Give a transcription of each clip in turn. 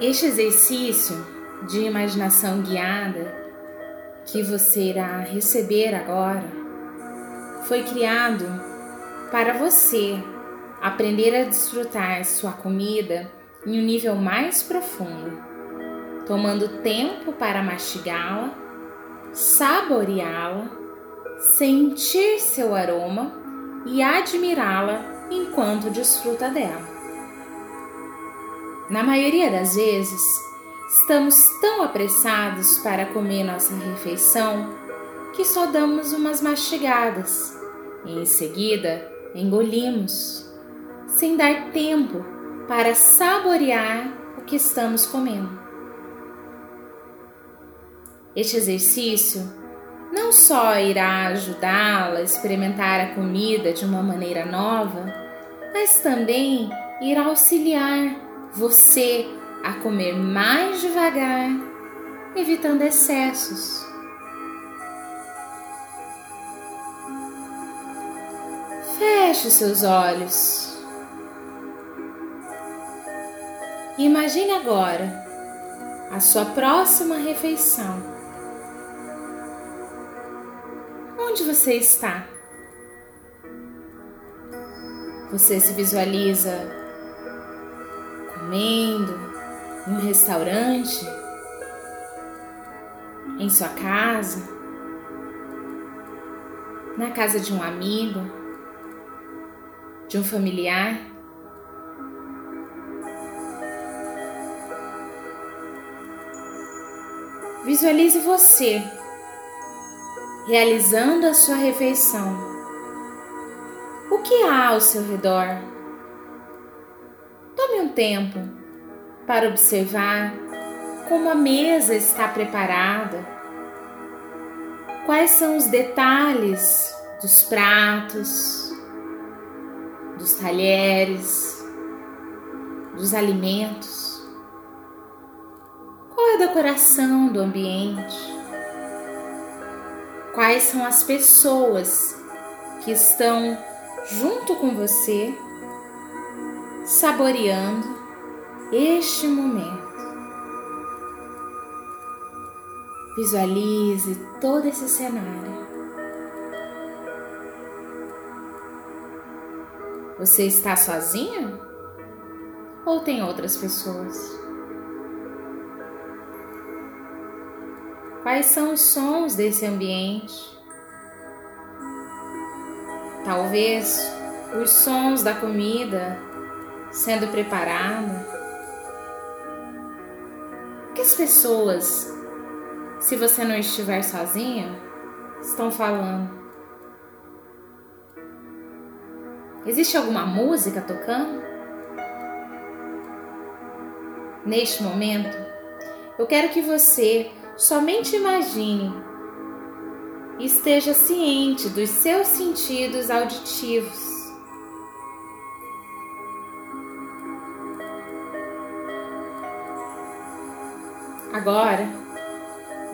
Este exercício de imaginação guiada que você irá receber agora foi criado para você aprender a desfrutar sua comida em um nível mais profundo, tomando tempo para mastigá-la, saboreá-la, sentir seu aroma e admirá-la enquanto desfruta dela. Na maioria das vezes, estamos tão apressados para comer nossa refeição que só damos umas mastigadas e em seguida engolimos, sem dar tempo para saborear o que estamos comendo. Este exercício não só irá ajudá-la a experimentar a comida de uma maneira nova, mas também irá auxiliar você a comer mais devagar, evitando excessos. Feche os seus olhos. Imagine agora a sua próxima refeição. Onde você está? Você se visualiza comendo em um restaurante, em sua casa, na casa de um amigo, de um familiar. Visualize você realizando a sua refeição o que há ao seu redor? Tempo para observar como a mesa está preparada, quais são os detalhes dos pratos, dos talheres, dos alimentos. Qual é a decoração do ambiente? Quais são as pessoas que estão junto com você, saboreando este momento. Visualize todo esse cenário. Você está sozinha? Ou tem outras pessoas? Quais são os sons desse ambiente? Talvez os sons da comida sendo preparada. O que as pessoas, se você não estiver sozinha, estão falando? Existe alguma música tocando? Neste momento, eu quero que você somente imagine e esteja ciente dos seus sentidos auditivos. Agora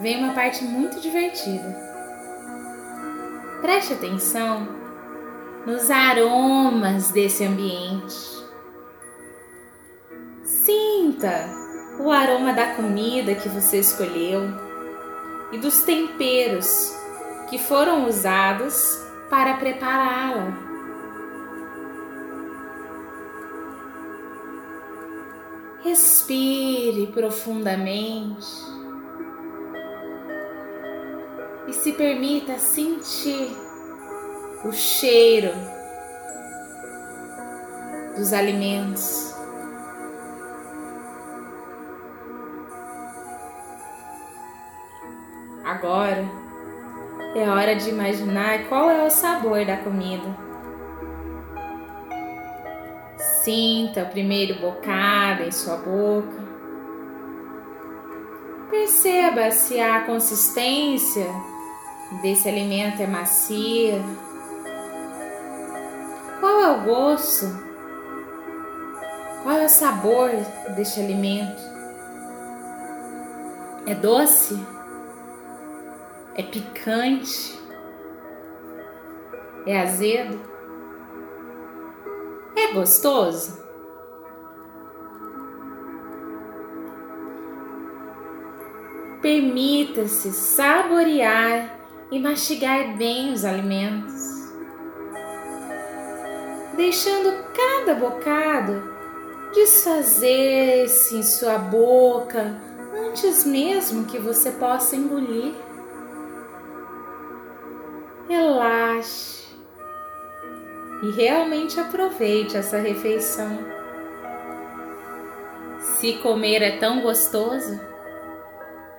vem uma parte muito divertida. Preste atenção nos aromas desse ambiente. Sinta o aroma da comida que você escolheu e dos temperos que foram usados para prepará-la. Respire profundamente e se permita sentir o cheiro dos alimentos. Agora, é hora de imaginar qual é o sabor da comida. Sinta o primeiro bocado em sua boca. Perceba se a consistência desse alimento é macia. Qual é o gosto? Qual é o sabor deste alimento? É doce? É picante? É azedo? Gostoso? Permita-se saborear e mastigar bem os alimentos, deixando cada bocado desfazer-se em sua boca antes mesmo que você possa engolir. Relaxe e realmente aproveite essa refeição. Se comer é tão gostoso,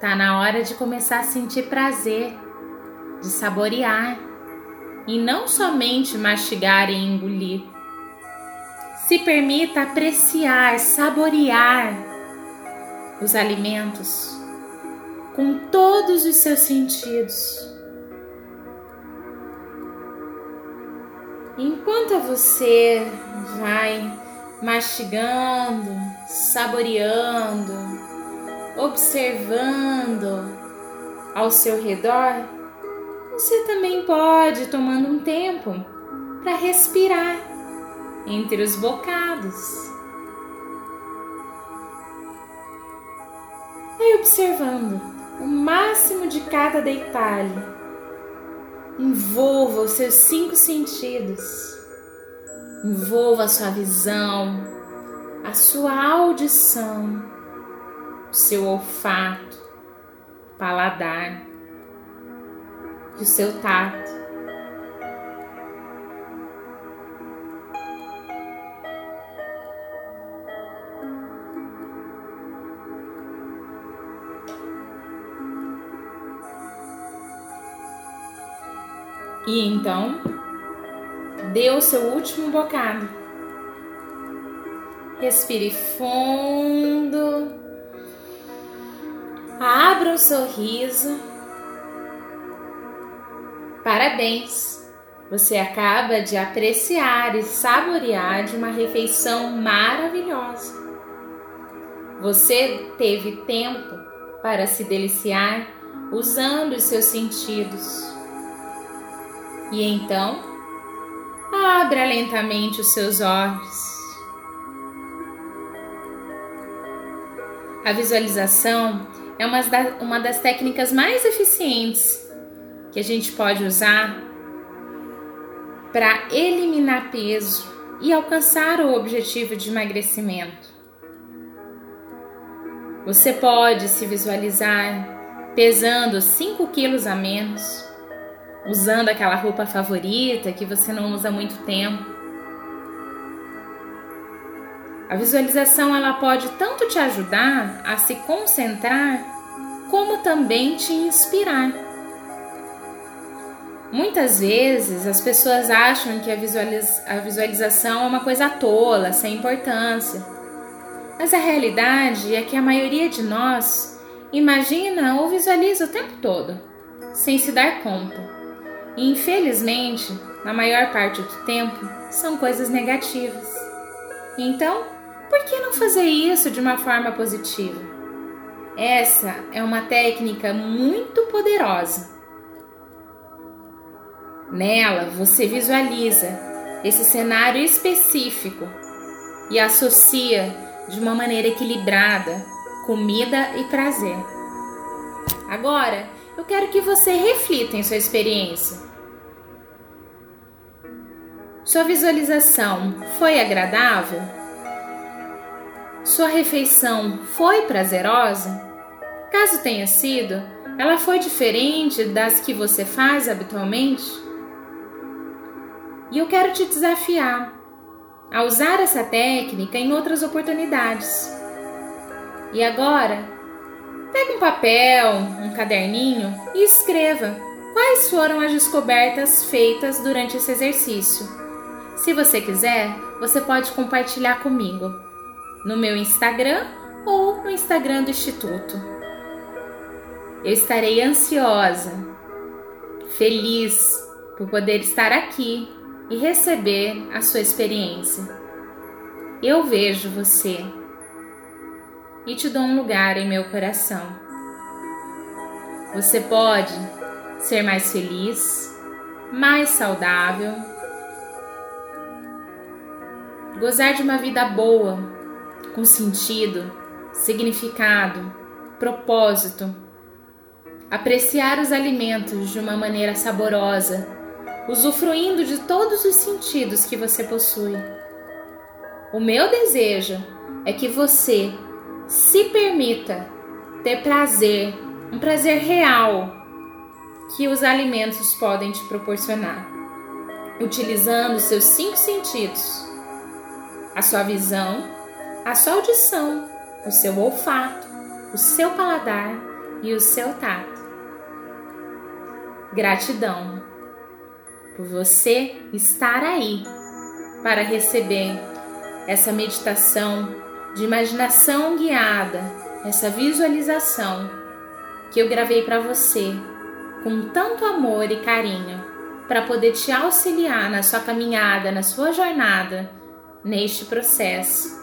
tá na hora de começar a sentir prazer, de saborear e não somente mastigar e engolir se permita apreciar, saborear os alimentos com todos os seus sentidos. Enquanto você vai mastigando, saboreando, observando ao seu redor, você também pode tomando um tempo para respirar entre os bocados. Vai observando o máximo de cada detalhe. Envolva os seus cinco sentidos. Envolva a sua visão, a sua audição, o seu olfato, paladar e o seu tato. E então, dê o seu último bocado. Respire fundo. Abra um sorriso. Parabéns! Você acaba de apreciar e saborear de uma refeição maravilhosa. Você teve tempo para se deliciar usando os seus sentidos e então, abra lentamente os seus olhos. A visualização é uma, uma das técnicas mais eficientes que a gente pode usar para eliminar peso e alcançar o objetivo de emagrecimento. Você pode se visualizar pesando 5 quilos a menos usando aquela roupa favorita que você não usa há muito tempo. A visualização ela pode tanto te ajudar a se concentrar, como também te inspirar. Muitas vezes as pessoas acham que a, a visualização é uma coisa tola, sem importância. Mas a realidade é que a maioria de nós imagina ou visualiza o tempo todo, sem se dar conta. E infelizmente, na maior parte do tempo, são coisas negativas. Então, por que não fazer isso de uma forma positiva? Essa é uma técnica muito poderosa. Nela, você visualiza esse cenário específico e associa de uma maneira equilibrada comida e prazer. Agora, eu quero que você reflita em sua experiência. Sua visualização foi agradável? Sua refeição foi prazerosa? Caso tenha sido, ela foi diferente das que você faz habitualmente? E eu quero te desafiar a usar essa técnica em outras oportunidades. E agora, Pegue um papel, um caderninho e escreva quais foram as descobertas feitas durante esse exercício. Se você quiser, você pode compartilhar comigo no meu Instagram ou no Instagram do Instituto. Eu estarei ansiosa, feliz por poder estar aqui e receber a sua experiência. Eu vejo você e te dou um lugar em meu coração. Você pode ser mais feliz, mais saudável, gozar de uma vida boa, com sentido, significado, propósito, apreciar os alimentos de uma maneira saborosa, usufruindo de todos os sentidos que você possui. O meu desejo é que você se permita ter prazer, um prazer real que os alimentos podem te proporcionar, utilizando seus cinco sentidos: a sua visão, a sua audição, o seu olfato, o seu paladar e o seu tato. Gratidão por você estar aí para receber essa meditação de imaginação guiada, essa visualização que eu gravei para você com tanto amor e carinho para poder te auxiliar na sua caminhada, na sua jornada neste processo